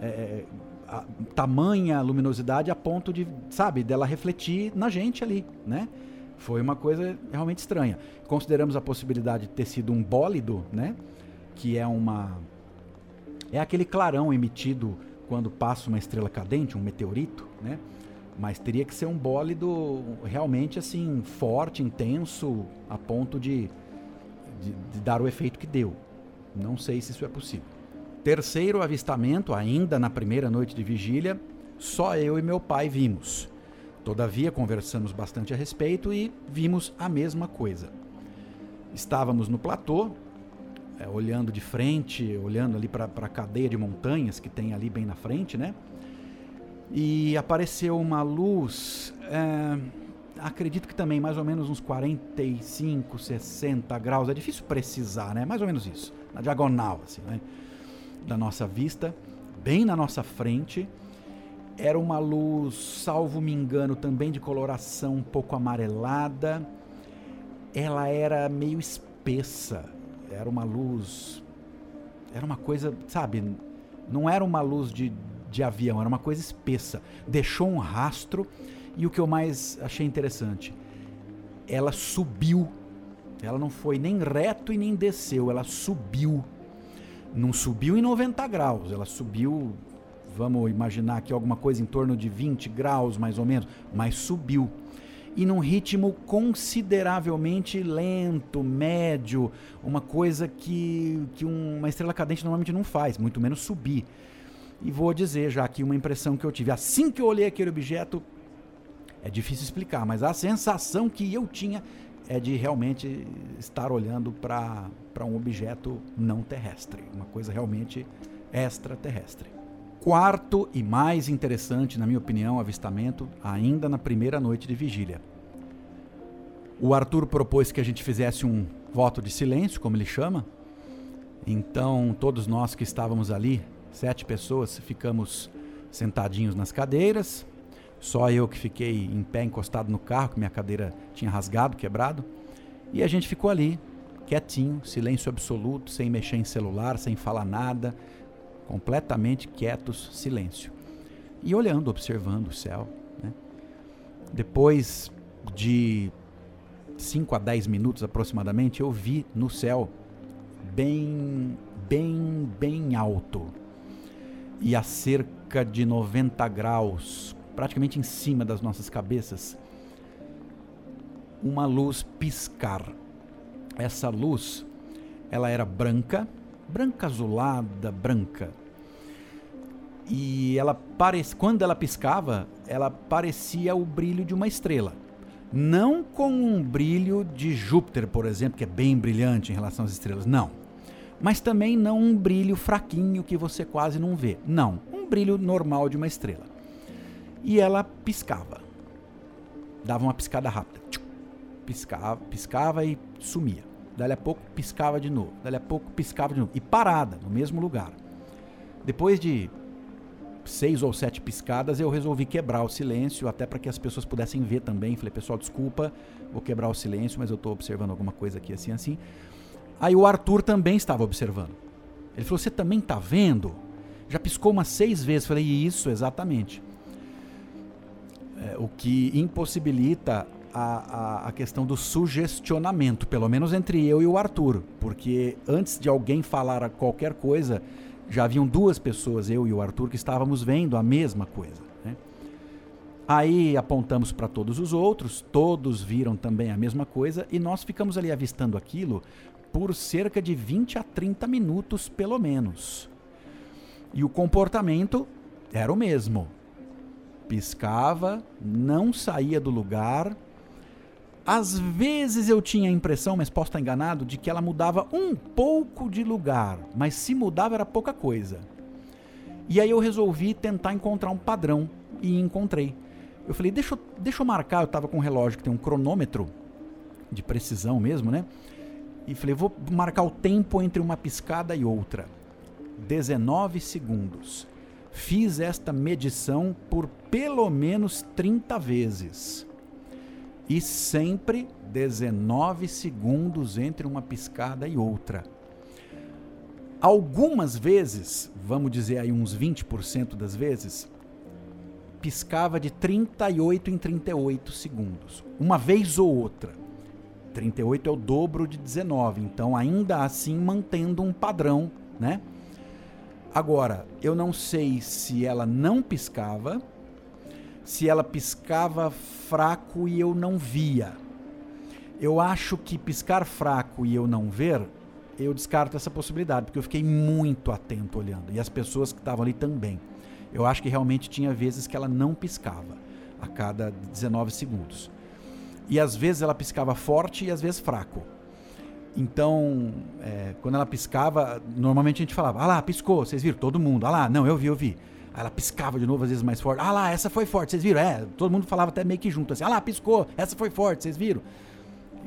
S2: é, a, tamanha luminosidade a ponto de, sabe, dela refletir na gente ali, né? Foi uma coisa realmente estranha. Consideramos a possibilidade de ter sido um bólido, né? Que é uma. É aquele clarão emitido quando passa uma estrela cadente, um meteorito, né? Mas teria que ser um bólido realmente assim, forte, intenso, a ponto de, de, de dar o efeito que deu. Não sei se isso é possível. Terceiro avistamento, ainda na primeira noite de vigília, só eu e meu pai vimos. Todavia, conversamos bastante a respeito e vimos a mesma coisa. Estávamos no platô, é, olhando de frente, olhando ali para a cadeia de montanhas que tem ali bem na frente, né? E apareceu uma luz, é, acredito que também mais ou menos uns 45, 60 graus, é difícil precisar, né? Mais ou menos isso, na diagonal, assim, né? Da nossa vista, bem na nossa frente. Era uma luz, salvo me engano, também de coloração um pouco amarelada. Ela era meio espessa, era uma luz. Era uma coisa, sabe? Não era uma luz de, de avião, era uma coisa espessa. Deixou um rastro. E o que eu mais achei interessante, ela subiu. Ela não foi nem reto e nem desceu, ela subiu. Não subiu em 90 graus, ela subiu, vamos imaginar aqui alguma coisa em torno de 20 graus mais ou menos, mas subiu e num ritmo consideravelmente lento, médio, uma coisa que, que uma estrela cadente normalmente não faz, muito menos subir. E vou dizer já aqui uma impressão que eu tive. Assim que eu olhei aquele objeto, é difícil explicar, mas a sensação que eu tinha é de realmente estar olhando para um objeto não terrestre, uma coisa realmente extraterrestre. Quarto e mais interessante, na minha opinião, avistamento, ainda na primeira noite de vigília. O Arthur propôs que a gente fizesse um voto de silêncio, como ele chama. Então, todos nós que estávamos ali, sete pessoas, ficamos sentadinhos nas cadeiras. Só eu que fiquei em pé, encostado no carro, que minha cadeira tinha rasgado, quebrado. E a gente ficou ali, quietinho, silêncio absoluto, sem mexer em celular, sem falar nada, completamente quietos, silêncio. E olhando, observando o céu. Né? Depois de 5 a 10 minutos aproximadamente, eu vi no céu bem, bem, bem alto e a cerca de 90 graus, praticamente em cima das nossas cabeças, uma luz piscar. Essa luz, ela era branca, branca azulada, branca. E ela parece, quando ela piscava, ela parecia o brilho de uma estrela. Não com um brilho de Júpiter, por exemplo, que é bem brilhante em relação às estrelas, não. Mas também não um brilho fraquinho que você quase não vê. Não, um brilho normal de uma estrela. E ela piscava. Dava uma piscada rápida. Piscava, piscava e sumia. Dali a pouco piscava de novo. Dali a pouco piscava de novo. E parada, no mesmo lugar. Depois de seis ou sete piscadas, eu resolvi quebrar o silêncio, até para que as pessoas pudessem ver também. Falei, pessoal, desculpa, vou quebrar o silêncio, mas eu estou observando alguma coisa aqui assim, assim. Aí o Arthur também estava observando. Ele falou, você também está vendo? Já piscou umas seis vezes. Falei, isso, exatamente. É, o que impossibilita a, a, a, questão do sugestionamento, pelo menos entre eu e o Arthur, porque antes de alguém falar qualquer coisa, já haviam duas pessoas, eu e o Arthur, que estávamos vendo a mesma coisa. Né? Aí apontamos para todos os outros, todos viram também a mesma coisa e nós ficamos ali avistando aquilo por cerca de 20 a 30 minutos, pelo menos. E o comportamento era o mesmo. Piscava, não saía do lugar, às vezes eu tinha a impressão, mas posso estar enganado, de que ela mudava um pouco de lugar, mas se mudava era pouca coisa. E aí eu resolvi tentar encontrar um padrão e encontrei. Eu falei, deixa eu, deixa eu marcar, eu estava com um relógio que tem um cronômetro de precisão mesmo, né? E falei, vou marcar o tempo entre uma piscada e outra. 19 segundos. Fiz esta medição por pelo menos 30 vezes e sempre 19 segundos entre uma piscada e outra. Algumas vezes, vamos dizer aí uns 20% das vezes, piscava de 38 em 38 segundos, uma vez ou outra. 38 é o dobro de 19, então ainda assim mantendo um padrão, né? Agora, eu não sei se ela não piscava se ela piscava fraco e eu não via. Eu acho que piscar fraco e eu não ver, eu descarto essa possibilidade, porque eu fiquei muito atento olhando. E as pessoas que estavam ali também. Eu acho que realmente tinha vezes que ela não piscava. a cada 19 segundos. E às vezes ela piscava forte e às vezes fraco. Então, é, quando ela piscava, normalmente a gente falava: Ah lá, piscou, vocês viram? Todo mundo. Ah lá, não, eu vi, eu vi. Aí ela piscava de novo, às vezes mais forte. Ah lá, essa foi forte, vocês viram? É, todo mundo falava até meio que junto assim: Ah lá, piscou, essa foi forte, vocês viram?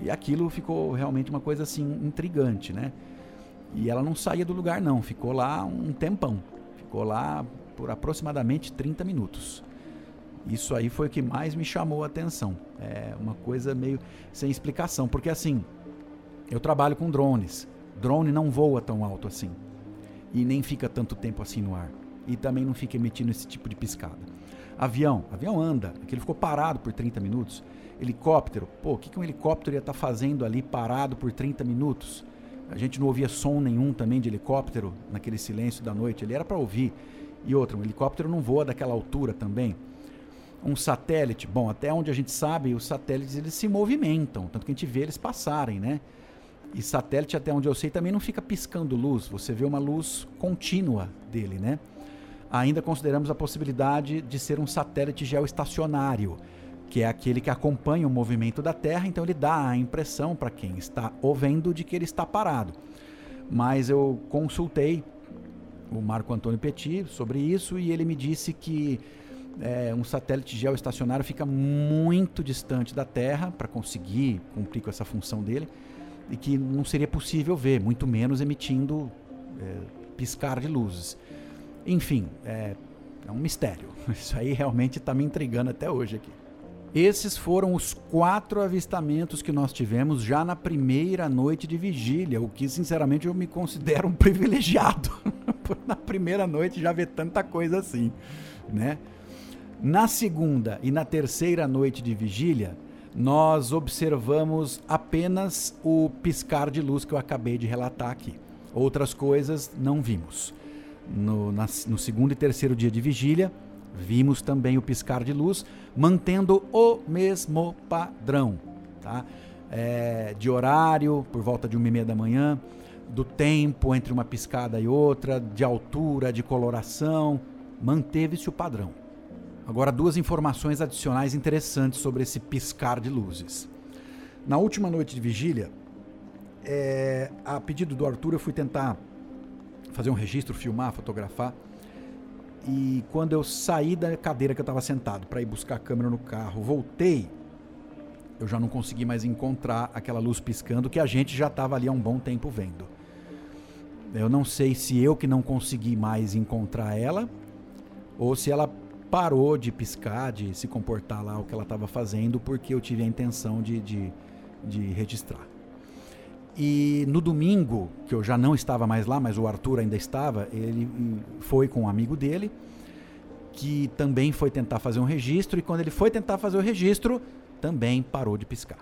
S2: E aquilo ficou realmente uma coisa assim intrigante, né? E ela não saía do lugar, não, ficou lá um tempão. Ficou lá por aproximadamente 30 minutos. Isso aí foi o que mais me chamou a atenção. É uma coisa meio sem explicação, porque assim, eu trabalho com drones. Drone não voa tão alto assim. E nem fica tanto tempo assim no ar. E também não fica emitindo esse tipo de piscada. Avião, avião anda, ele ficou parado por 30 minutos. Helicóptero, pô, o que, que um helicóptero ia estar tá fazendo ali parado por 30 minutos? A gente não ouvia som nenhum também de helicóptero naquele silêncio da noite. Ele era para ouvir. E outra, um helicóptero não voa daquela altura também. Um satélite, bom, até onde a gente sabe, os satélites eles se movimentam, tanto que a gente vê eles passarem, né? E satélite, até onde eu sei, também não fica piscando luz. Você vê uma luz contínua dele, né? Ainda consideramos a possibilidade de ser um satélite geoestacionário, que é aquele que acompanha o movimento da Terra, então ele dá a impressão para quem está ouvindo de que ele está parado. Mas eu consultei o Marco Antônio Petit sobre isso e ele me disse que é, um satélite geoestacionário fica muito distante da Terra para conseguir cumprir com essa função dele e que não seria possível ver, muito menos emitindo é, piscar de luzes. Enfim, é, é um mistério. Isso aí realmente está me intrigando até hoje aqui. Esses foram os quatro avistamentos que nós tivemos já na primeira noite de vigília, o que sinceramente eu me considero um privilegiado. na primeira noite já ver tanta coisa assim, né? Na segunda e na terceira noite de vigília, nós observamos apenas o piscar de luz que eu acabei de relatar aqui. Outras coisas não vimos. No, na, no segundo e terceiro dia de vigília, vimos também o piscar de luz, mantendo o mesmo padrão. Tá? É, de horário, por volta de uma e meia da manhã, do tempo entre uma piscada e outra, de altura, de coloração, manteve-se o padrão. Agora, duas informações adicionais interessantes sobre esse piscar de luzes. Na última noite de vigília, é, a pedido do Arthur, eu fui tentar fazer um registro, filmar, fotografar. E quando eu saí da cadeira que eu estava sentado para ir buscar a câmera no carro, voltei, eu já não consegui mais encontrar aquela luz piscando que a gente já estava ali há um bom tempo vendo. Eu não sei se eu que não consegui mais encontrar ela ou se ela parou de piscar, de se comportar lá o que ela estava fazendo, porque eu tive a intenção de, de, de registrar. E no domingo, que eu já não estava mais lá, mas o Arthur ainda estava, ele foi com um amigo dele, que também foi tentar fazer um registro, e quando ele foi tentar fazer o registro, também parou de piscar.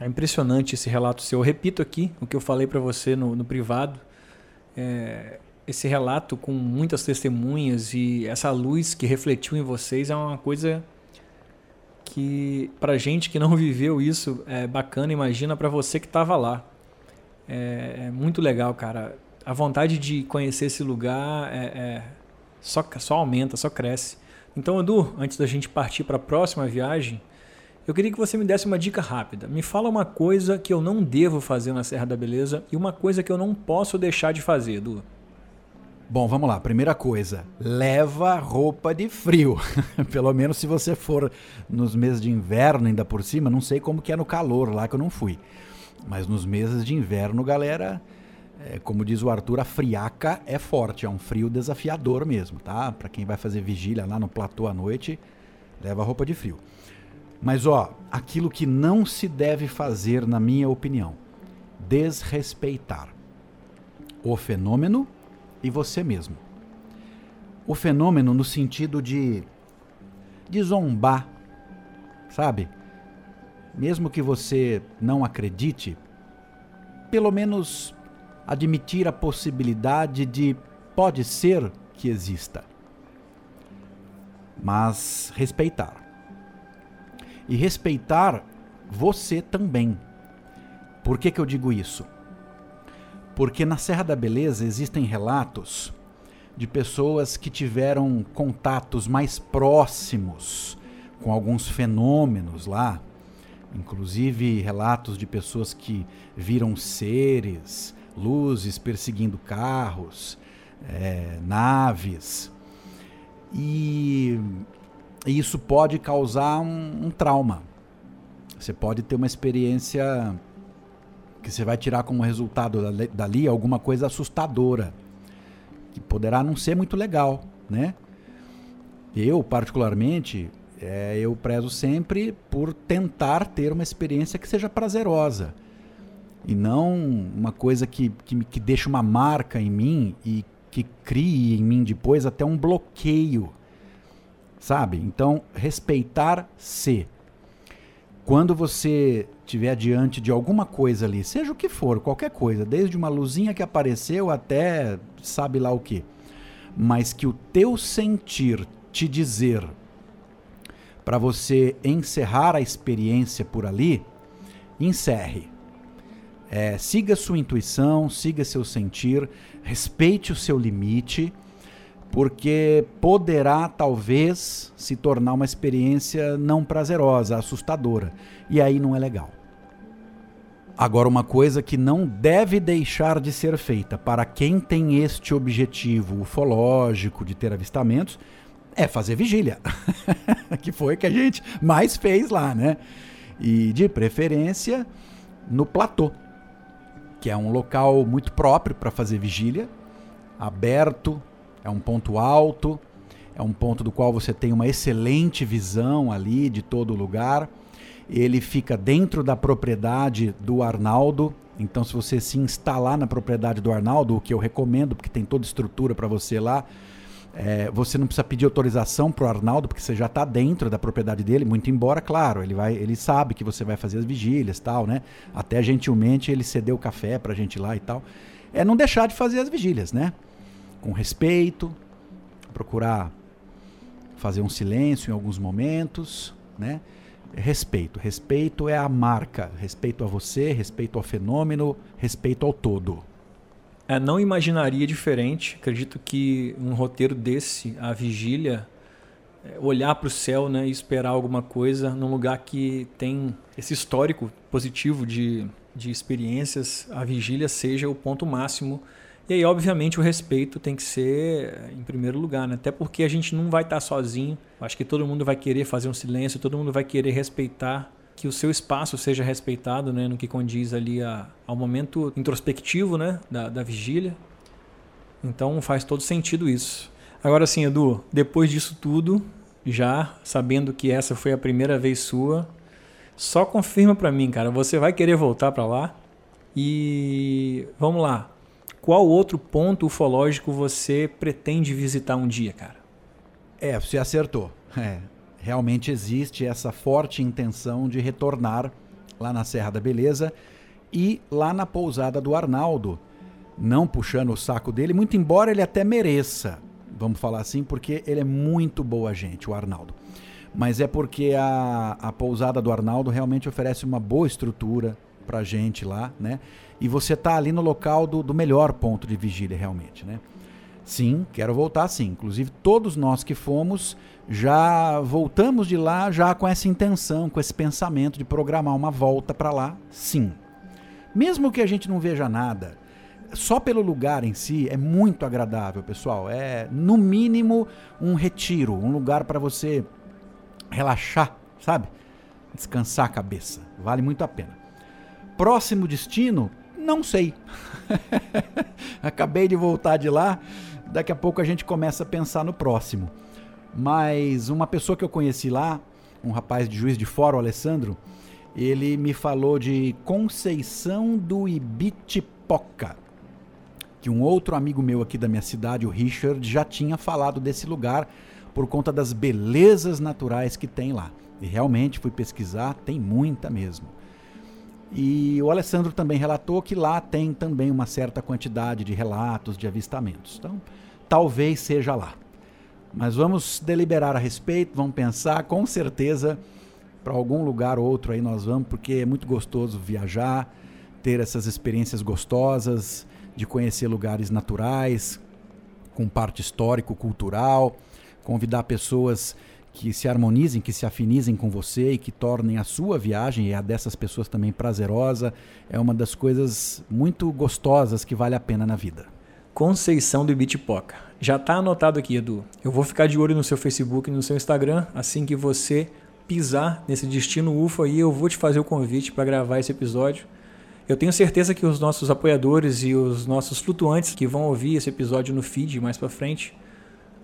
S1: É impressionante esse relato seu. Eu repito aqui o que eu falei para você no, no privado. É, esse relato com muitas testemunhas e essa luz que refletiu em vocês é uma coisa que para gente que não viveu isso é bacana. Imagina para você que estava lá. É, é, muito legal, cara. A vontade de conhecer esse lugar é, é só, só aumenta, só cresce. Então, Edu, antes da gente partir para a próxima viagem, eu queria que você me desse uma dica rápida. Me fala uma coisa que eu não devo fazer na Serra da Beleza e uma coisa que eu não posso deixar de fazer, Edu.
S2: Bom, vamos lá. Primeira coisa, leva roupa de frio. Pelo menos se você for nos meses de inverno ainda por cima, não sei como que é no calor lá que eu não fui. Mas nos meses de inverno, galera, é, como diz o Arthur, a friaca é forte, é um frio desafiador mesmo, tá? Para quem vai fazer vigília lá no platô à noite, leva roupa de frio. Mas ó, aquilo que não se deve fazer, na minha opinião, desrespeitar o fenômeno e você mesmo. O fenômeno no sentido de, de zombar, sabe? Mesmo que você não acredite, pelo menos admitir a possibilidade de pode ser que exista. Mas respeitar. E respeitar você também. Por que, que eu digo isso? Porque na Serra da Beleza existem relatos de pessoas que tiveram contatos mais próximos com alguns fenômenos lá, inclusive relatos de pessoas que viram seres, luzes perseguindo carros, é, naves. E isso pode causar um, um trauma. Você pode ter uma experiência que você vai tirar como resultado dali alguma coisa assustadora, que poderá não ser muito legal, né? Eu, particularmente, é, eu prezo sempre por tentar ter uma experiência que seja prazerosa e não uma coisa que, que, que deixe uma marca em mim e que crie em mim depois até um bloqueio, sabe? Então, respeitar-se. Quando você estiver diante de alguma coisa ali, seja o que for, qualquer coisa, desde uma luzinha que apareceu até sabe lá o que, mas que o teu sentir te dizer para você encerrar a experiência por ali, encerre. É, siga sua intuição, siga seu sentir, respeite o seu limite porque poderá talvez se tornar uma experiência não prazerosa, assustadora, e aí não é legal. Agora, uma coisa que não deve deixar de ser feita para quem tem este objetivo ufológico de ter avistamentos é fazer vigília, que foi que a gente mais fez lá, né? E de preferência no platô, que é um local muito próprio para fazer vigília, aberto, é um ponto alto, é um ponto do qual você tem uma excelente visão ali de todo o lugar. Ele fica dentro da propriedade do Arnaldo. Então, se você se instalar na propriedade do Arnaldo, o que eu recomendo, porque tem toda estrutura para você lá, é, você não precisa pedir autorização para o Arnaldo, porque você já está dentro da propriedade dele, muito embora, claro, ele, vai, ele sabe que você vai fazer as vigílias tal, né? Até gentilmente ele cedeu o café para a gente lá e tal. É não deixar de fazer as vigílias, né? Com respeito, procurar fazer um silêncio em alguns momentos, né? Respeito. Respeito é a marca. Respeito a você, respeito ao fenômeno, respeito ao todo.
S1: É, não imaginaria diferente. Acredito que um roteiro desse, a vigília, é olhar para o céu né, e esperar alguma coisa num lugar que tem esse histórico positivo de, de experiências, a vigília seja o ponto máximo e aí, obviamente, o respeito tem que ser em primeiro lugar, né? Até porque a gente não vai estar sozinho. Acho que todo mundo vai querer fazer um silêncio, todo mundo vai querer respeitar que o seu espaço seja respeitado, né? No que condiz ali a, ao momento introspectivo, né? Da, da vigília. Então faz todo sentido isso. Agora sim, Edu, depois disso tudo, já sabendo que essa foi a primeira vez sua, só confirma para mim, cara, você vai querer voltar para lá? E vamos lá, qual outro ponto ufológico você pretende visitar um dia, cara?
S2: É, você acertou. É, realmente existe essa forte intenção de retornar lá na Serra da Beleza e lá na pousada do Arnaldo. Não puxando o saco dele, muito embora ele até mereça, vamos falar assim, porque ele é muito boa gente, o Arnaldo. Mas é porque a, a pousada do Arnaldo realmente oferece uma boa estrutura pra gente lá, né? E você está ali no local do, do melhor ponto de vigília realmente, né? Sim, quero voltar sim. Inclusive, todos nós que fomos já voltamos de lá já com essa intenção, com esse pensamento de programar uma volta para lá, sim. Mesmo que a gente não veja nada, só pelo lugar em si é muito agradável, pessoal. É, no mínimo, um retiro, um lugar para você relaxar, sabe? Descansar a cabeça. Vale muito a pena. Próximo destino, não sei. Acabei de voltar de lá, daqui a pouco a gente começa a pensar no próximo. Mas uma pessoa que eu conheci lá, um rapaz de Juiz de Fora, o Alessandro, ele me falou de Conceição do Ibitipoca, que um outro amigo meu aqui da minha cidade, o Richard, já tinha falado desse lugar por conta das belezas naturais que tem lá. E realmente fui pesquisar, tem muita mesmo. E o Alessandro também relatou que lá tem também uma certa quantidade de relatos de avistamentos. Então, talvez seja lá. Mas vamos deliberar a respeito, vamos pensar, com certeza, para algum lugar ou outro aí nós vamos, porque é muito gostoso viajar, ter essas experiências gostosas, de conhecer lugares naturais, com parte histórico-cultural, convidar pessoas que se harmonizem, que se afinizem com você e que tornem a sua viagem e a dessas pessoas também prazerosa. É uma das coisas muito gostosas que vale a pena na vida.
S1: Conceição do Bitpoca. Já está anotado aqui, Edu. Eu vou ficar de olho no seu Facebook e no seu Instagram assim que você pisar nesse destino UFO aí, eu vou te fazer o convite para gravar esse episódio. Eu tenho certeza que os nossos apoiadores e os nossos flutuantes que vão ouvir esse episódio no feed mais para frente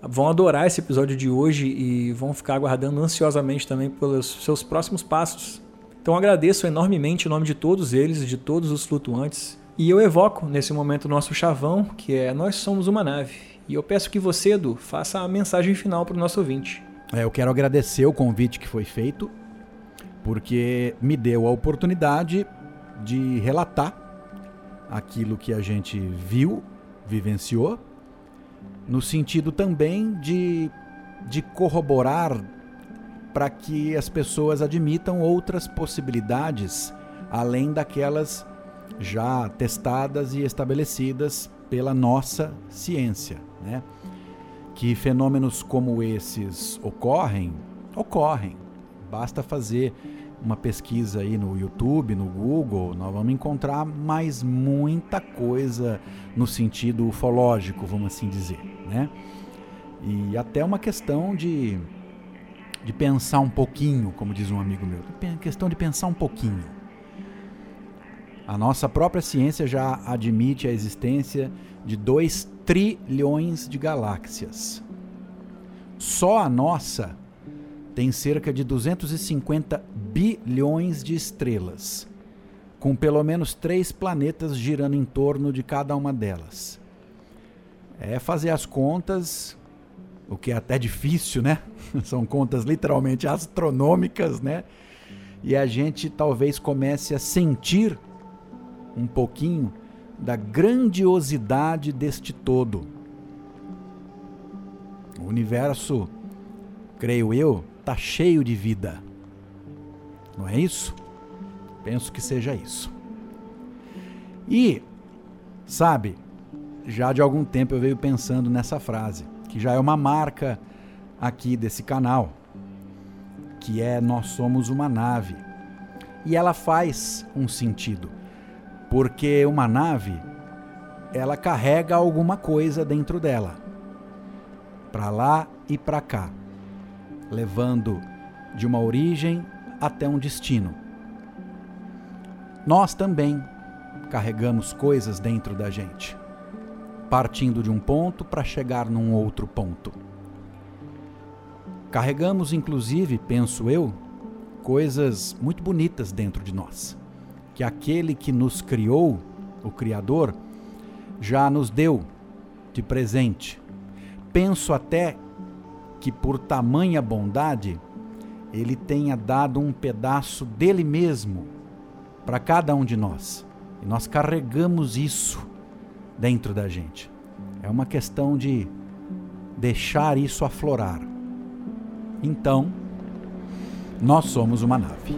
S1: vão adorar esse episódio de hoje e vão ficar aguardando ansiosamente também pelos seus próximos passos. Então agradeço enormemente o nome de todos eles, de todos os flutuantes. E eu evoco nesse momento o nosso chavão, que é Nós somos uma nave. E eu peço que você, Edu, faça a mensagem final para o nosso ouvinte.
S2: É, eu quero agradecer o convite que foi feito, porque me deu a oportunidade de relatar aquilo que a gente viu, vivenciou, no sentido também de, de corroborar para que as pessoas admitam outras possibilidades além daquelas já testadas e estabelecidas pela nossa ciência, né? Que fenômenos como esses ocorrem, ocorrem. Basta fazer uma pesquisa aí no YouTube, no Google, nós vamos encontrar mais muita coisa no sentido ufológico, vamos assim dizer, né? E até uma questão de, de pensar um pouquinho, como diz um amigo meu, questão de pensar um pouquinho. A nossa própria ciência já admite a existência de 2 trilhões de galáxias. Só a nossa tem cerca de 250 bilhões de estrelas, com pelo menos três planetas girando em torno de cada uma delas. É fazer as contas, o que é até difícil, né? São contas literalmente astronômicas, né? E a gente talvez comece a sentir um pouquinho da grandiosidade deste todo. O universo, creio eu, está cheio de vida. Não é isso? Penso que seja isso. E, sabe, já de algum tempo eu venho pensando nessa frase, que já é uma marca aqui desse canal, que é nós somos uma nave. E ela faz um sentido, porque uma nave ela carrega alguma coisa dentro dela, para lá e para cá levando de uma origem até um destino. Nós também carregamos coisas dentro da gente, partindo de um ponto para chegar num outro ponto. Carregamos, inclusive, penso eu, coisas muito bonitas dentro de nós, que aquele que nos criou, o Criador, já nos deu de presente. Penso até que por tamanha bondade ele tenha dado um pedaço dele mesmo para cada um de nós. E nós carregamos isso dentro da gente. É uma questão de deixar isso aflorar. Então, nós somos uma nave.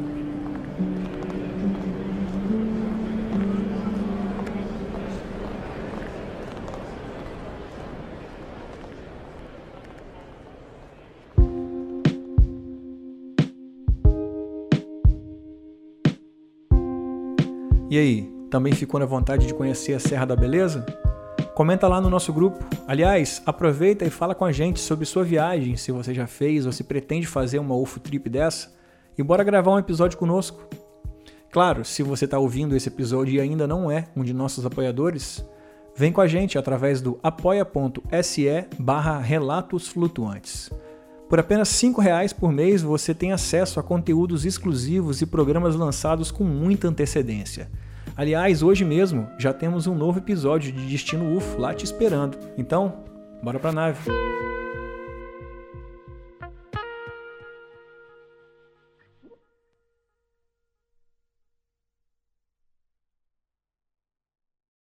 S1: E aí, também ficou na vontade de conhecer a Serra da Beleza? Comenta lá no nosso grupo. Aliás, aproveita e fala com a gente sobre sua viagem, se você já fez ou se pretende fazer uma UFO trip dessa, e bora gravar um episódio conosco. Claro, se você está ouvindo esse episódio e ainda não é um de nossos apoiadores, vem com a gente através do apoia.se barra relatos flutuantes. Por apenas R$ reais por mês você tem acesso a conteúdos exclusivos e programas lançados com muita antecedência. Aliás, hoje mesmo já temos um novo episódio de Destino UFO lá te esperando. Então, bora pra nave!